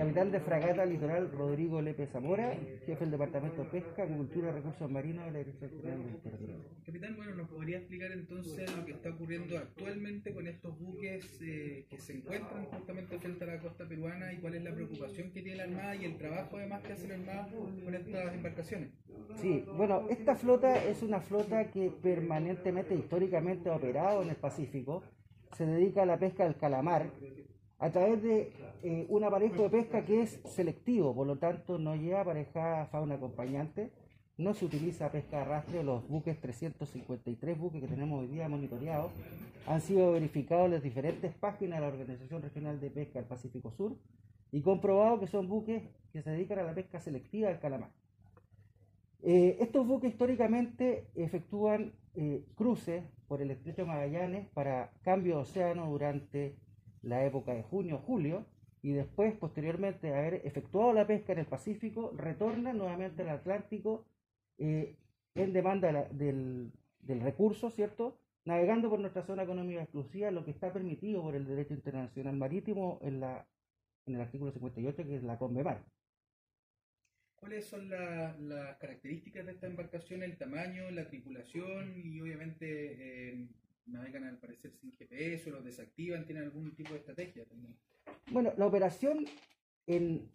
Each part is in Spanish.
Capitán de Fragata Litoral Rodrigo Lepe Zamora, jefe del Departamento de Pesca, Agricultura y Recursos Marinos de la Dirección General del Territorio. Capitán, bueno, ¿nos podría explicar entonces lo que está ocurriendo actualmente con estos buques eh, que se encuentran justamente frente a la costa peruana y cuál es la preocupación que tiene la Armada y el trabajo además que hace la Armada con estas embarcaciones? Sí, bueno, esta flota es una flota que permanentemente, históricamente ha operado en el Pacífico, se dedica a la pesca del calamar, a través de eh, un aparejo de pesca que es selectivo, por lo tanto no lleva aparejada fauna acompañante, no se utiliza pesca de arrastre, los buques 353 buques que tenemos hoy día monitoreados han sido verificados en las diferentes páginas de la Organización Regional de Pesca del Pacífico Sur y comprobado que son buques que se dedican a la pesca selectiva del calamar. Eh, estos buques históricamente efectúan eh, cruces por el estrecho Magallanes para cambio de océano durante la época de junio-julio y después, posteriormente de haber efectuado la pesca en el Pacífico, retornan nuevamente al Atlántico eh, en demanda del, del, recurso, ¿cierto? Navegando por nuestra zona económica exclusiva, lo que está permitido por el derecho internacional marítimo en, la, en el artículo 58, que es la CONVEMAR. ¿Cuáles son la, las características de esta embarcación, el tamaño, la tripulación y obviamente eh, navegan al parecer sin GPS o los desactivan, tienen algún tipo de estrategia también. Bueno, la operación en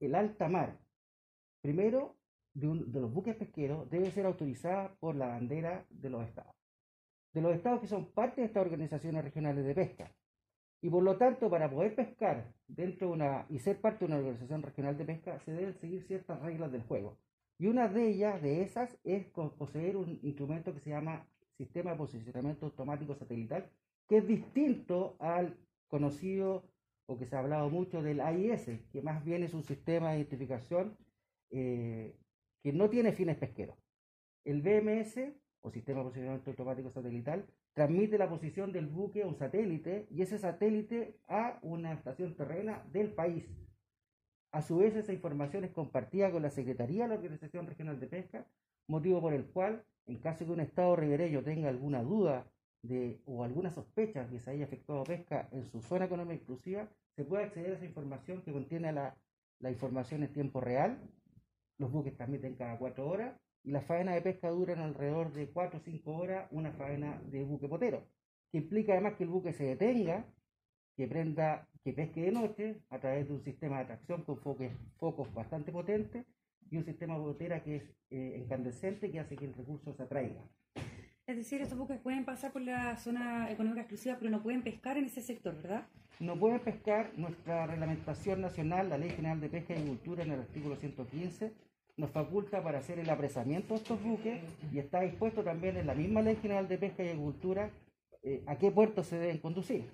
el alta mar, primero de, un, de, los buques pesqueros, debe ser autorizada por la bandera de los estados. De los estados que son parte de estas organizaciones regionales de pesca. Y por lo tanto, para poder pescar dentro de una y ser parte de una organización regional de pesca, se deben seguir ciertas reglas del juego. Y una de ellas, de esas, es poseer un instrumento que se llama sistema de posicionamiento automático satelital, que es distinto al conocido o que se ha hablado mucho del AIS, que más bien es un sistema de identificación eh, que no tiene fines pesqueros. El BMS, o sistema de posicionamiento automático satelital, transmite la posición del buque a un satélite y ese satélite a una estación terrena del país. A su vez, esa información es compartida con la Secretaría de la Organización Regional de Pesca, motivo por el cual en caso de que un Estado ribereño tenga alguna duda de, o alguna sospecha que se haya efectuado pesca en su zona económica exclusiva, se puede acceder a esa información que contiene la, la información en tiempo real. Los buques transmiten cada cuatro horas y las faenas de pesca duran alrededor de cuatro o cinco horas una faena de buque potero, que implica además que el buque se detenga, que prenda, que pesque de noche a través de un sistema de atracción con focos, focos bastante potentes y un sistema botera que es eh, incandescente que hace que el recurso se atraiga. Es decir, estos buques pueden pasar por la zona económica exclusiva, pero no pueden pescar en ese sector, ¿verdad? No pueden pescar. Nuestra reglamentación nacional, la Ley General de Pesca y Agricultura, en el artículo 115, nos faculta para hacer el apresamiento de estos buques y está dispuesto también en la misma Ley General de Pesca y Agricultura eh, a qué puertos se deben conducir.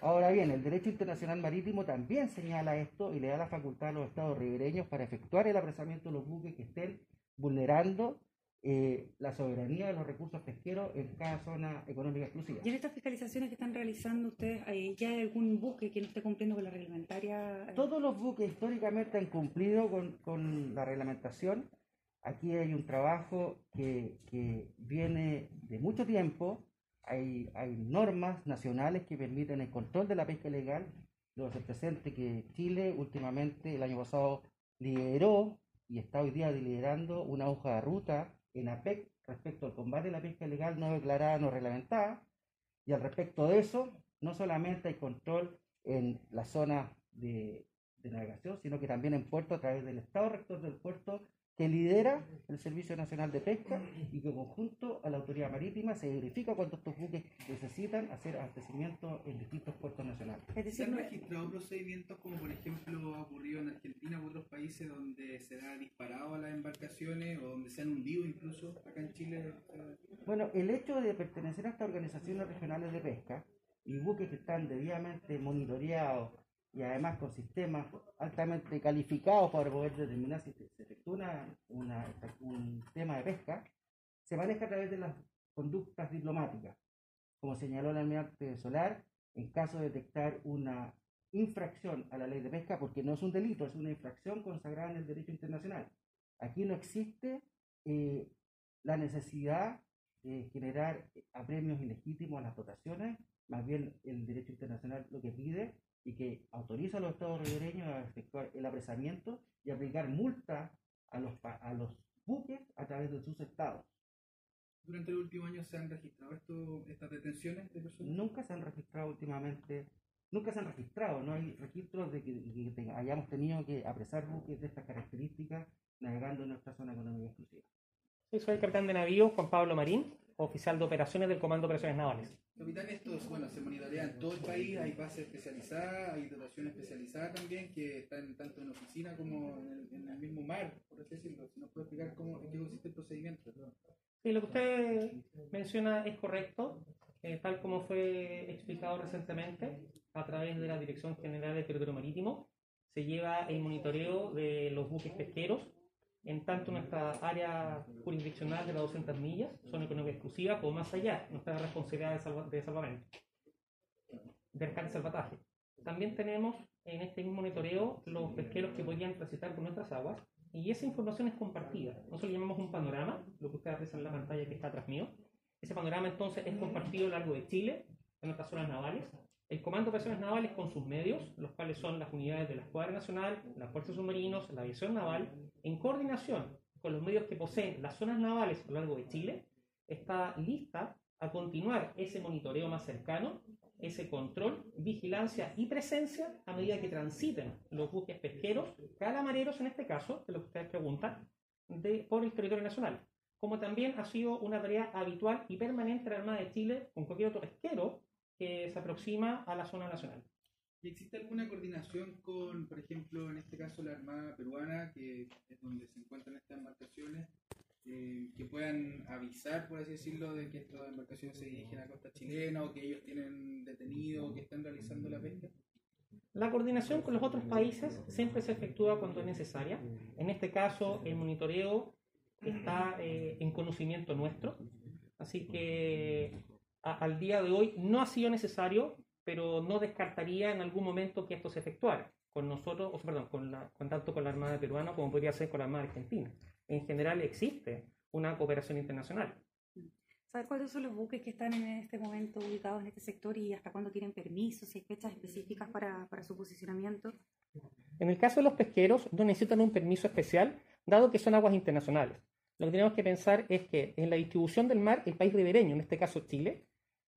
Ahora bien, el derecho internacional marítimo también señala esto y le da la facultad a los estados ribereños para efectuar el apresamiento de los buques que estén vulnerando eh, la soberanía de los recursos pesqueros en cada zona económica exclusiva. ¿Y en estas fiscalizaciones que están realizando ustedes, ya hay algún buque que no esté cumpliendo con la reglamentaria? Todos los buques históricamente han cumplido con, con la reglamentación. Aquí hay un trabajo que, que viene de mucho tiempo hay, hay normas nacionales que permiten el control de la pesca ilegal. Lo hace presente que Chile últimamente, el año pasado, lideró y está hoy día liderando una hoja de ruta en APEC respecto al combate de la pesca ilegal no declarada, no reglamentada. Y al respecto de eso, no solamente hay control en la zona de, de navegación, sino que también en puerto a través del Estado rector del puerto que lidera el Servicio Nacional de Pesca y que conjunto a la autoridad marítima se verifica cuando estos buques necesitan hacer abastecimiento en distintos puertos nacionales. ¿Se han registrado procedimientos como por ejemplo ha ocurrido en Argentina u otros países donde se ha disparado a las embarcaciones o donde se han hundido incluso acá en Chile? Bueno, el hecho de pertenecer a estas organizaciones regionales de pesca y buques que están debidamente monitoreados y además con sistemas altamente calificados para poder determinar si se efectúa una, un tema de pesca, se maneja a través de las conductas diplomáticas, como señaló el almirante Solar, en caso de detectar una infracción a la ley de pesca, porque no es un delito, es una infracción consagrada en el derecho internacional. Aquí no existe eh, la necesidad de generar apremios ilegítimos a las dotaciones, más bien el derecho internacional lo que pide y que autoriza a los estados ribereños a efectuar el apresamiento y aplicar multa a los, a los buques a través de sus estados. Durante el último año se han registrado esto, estas detenciones de personas. Nunca se han registrado últimamente, nunca se han registrado, no hay registros de que, que hayamos tenido que apresar buques de estas características navegando en nuestra zona económica exclusiva. Sí, soy el capitán de navío Juan Pablo Marín, oficial de operaciones del Comando de Operaciones Navales. Capitán, esto es- bueno, se monitorea en todo el país, hay bases especializadas, hay dotación especializada también que están tanto en oficina como en el, mismo mar, por así decirlo. Si nos puede explicar cómo, en qué consiste el procedimiento. Sí, lo que usted menciona es correcto, eh, tal como fue explicado recientemente a través de la Dirección General del Territorio Marítimo. Se lleva el monitoreo de los buques pesqueros en tanto nuestra área jurisdiccional de las 200 millas, zona económica exclusiva, o más allá, nuestra responsabilidad de, de salvamento, de rescate y salvataje. También tenemos en este mismo monitoreo los pesqueros que podrían transitar por nuestras aguas y esa información es compartida. Nosotros llamamos un panorama, lo que ustedes aprecian en la pantalla que está atrás mío. Ese panorama entonces es compartido a lo largo de Chile, en nuestras zonas navales. El Comando de Operaciones Navales con sus medios, los cuales son las unidades de la Escuadra Nacional, la Fuerza de Submarinos, la Aviación Naval, en coordinación con los medios que poseen las zonas navales a lo largo de Chile, está lista a continuar ese monitoreo más cercano, ese control, vigilancia y presencia a medida que transiten los buques pesqueros, calamareros en este caso, de lo que ustedes preguntan, por el territorio nacional. Como también ha sido una tarea habitual y permanente de la Armada de Chile con cualquier otro pesquero que se aproxima a la zona nacional. ¿Y existe alguna coordinación con, por ejemplo, en este caso la Armada Peruana, que es donde se encuentran estas embarcaciones, eh, que puedan avisar, por así decirlo, de que estas embarcaciones se dirigen a costa chilena o que ellos tienen detenido o que están realizando la pesca? La coordinación con los otros países siempre se efectúa cuando es necesaria. En este caso, el monitoreo está eh, en conocimiento nuestro. Así que a- al día de hoy no ha sido necesario, pero no descartaría en algún momento que esto se efectuara con nosotros, o, perdón, con, la, con tanto con la Armada peruana como podría ser con la Armada argentina. En general existe una cooperación internacional. ¿Saber cuáles son los buques que están en este momento ubicados en este sector y hasta cuándo tienen permisos, si hay fechas específicas para, para su posicionamiento? En el caso de los pesqueros, no necesitan un permiso especial, dado que son aguas internacionales. Lo que tenemos que pensar es que en la distribución del mar, el país ribereño, en este caso Chile,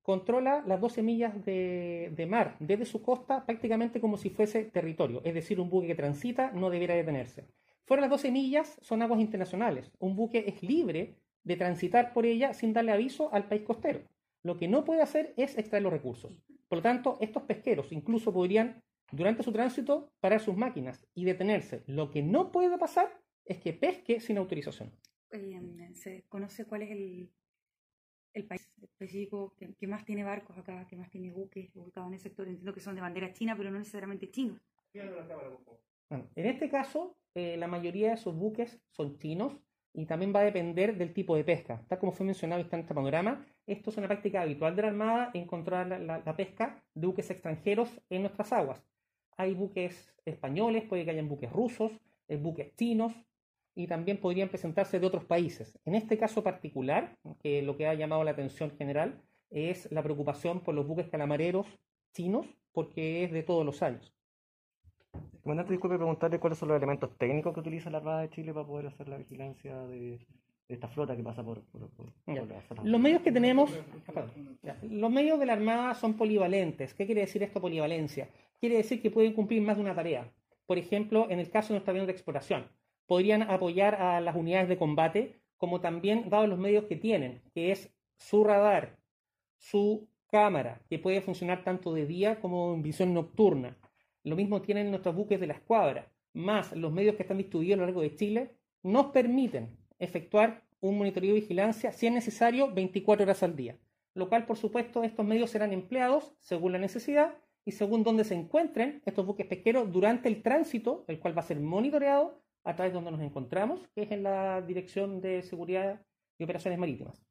controla las 12 millas de, mar desde su costa prácticamente como si fuese territorio, es decir, un buque que transita no debiera detenerse. Fuera de las 12 millas son aguas internacionales. Un buque es libre de transitar por ella sin darle aviso al país costero. Lo que no puede hacer es extraer los recursos. Por lo tanto, estos pesqueros incluso podrían, durante su tránsito, parar sus máquinas y detenerse. Lo que no puede pasar es que pesque sin autorización. ¿Se conoce cuál es el país específico que, que más tiene barcos acá, que más tiene buques ubicados en el sector? Entiendo que son de bandera china, pero no necesariamente chinos. Bueno, en este caso, eh, la mayoría de esos buques son chinos y también va a depender del tipo de pesca. Tal como fue mencionado está en este panorama, esto es una práctica habitual de la Armada, encontrar la, la- la pesca de buques extranjeros en nuestras aguas. Hay buques españoles, puede que hayan buques rusos, eh, buques chinos y también podrían presentarse de otros países. En este caso particular, que lo que ha llamado la atención general es la preocupación por los buques calamareros chinos, porque es de todos los años. Comandante, disculpe preguntarle cuáles son los elementos técnicos que utiliza la Armada de Chile para poder hacer la vigilancia de, de esta flota que pasa por, por, por- Ya. por la zona. Los medios que tenemos, los medios de la Armada son polivalentes. ¿Qué quiere decir esto polivalencia? Quiere decir que pueden cumplir más de una tarea. Por ejemplo, en el caso de nuestro avión de exploración, podrían apoyar a las unidades de combate, como también dado los medios que tienen, que es su radar, su cámara, que puede funcionar tanto de día como en visión nocturna. Lo mismo tienen nuestros buques de la escuadra, más los medios que están distribuidos a lo largo de Chile, nos permiten efectuar un monitoreo y vigilancia, si es necesario, 24 horas al día. Lo cual, por supuesto, estos medios serán empleados según la necesidad y según donde se encuentren estos buques pesqueros durante el tránsito, el cual va a ser monitoreado a través de donde nos encontramos, que es en la Dirección de Seguridad y Operaciones Marítimas.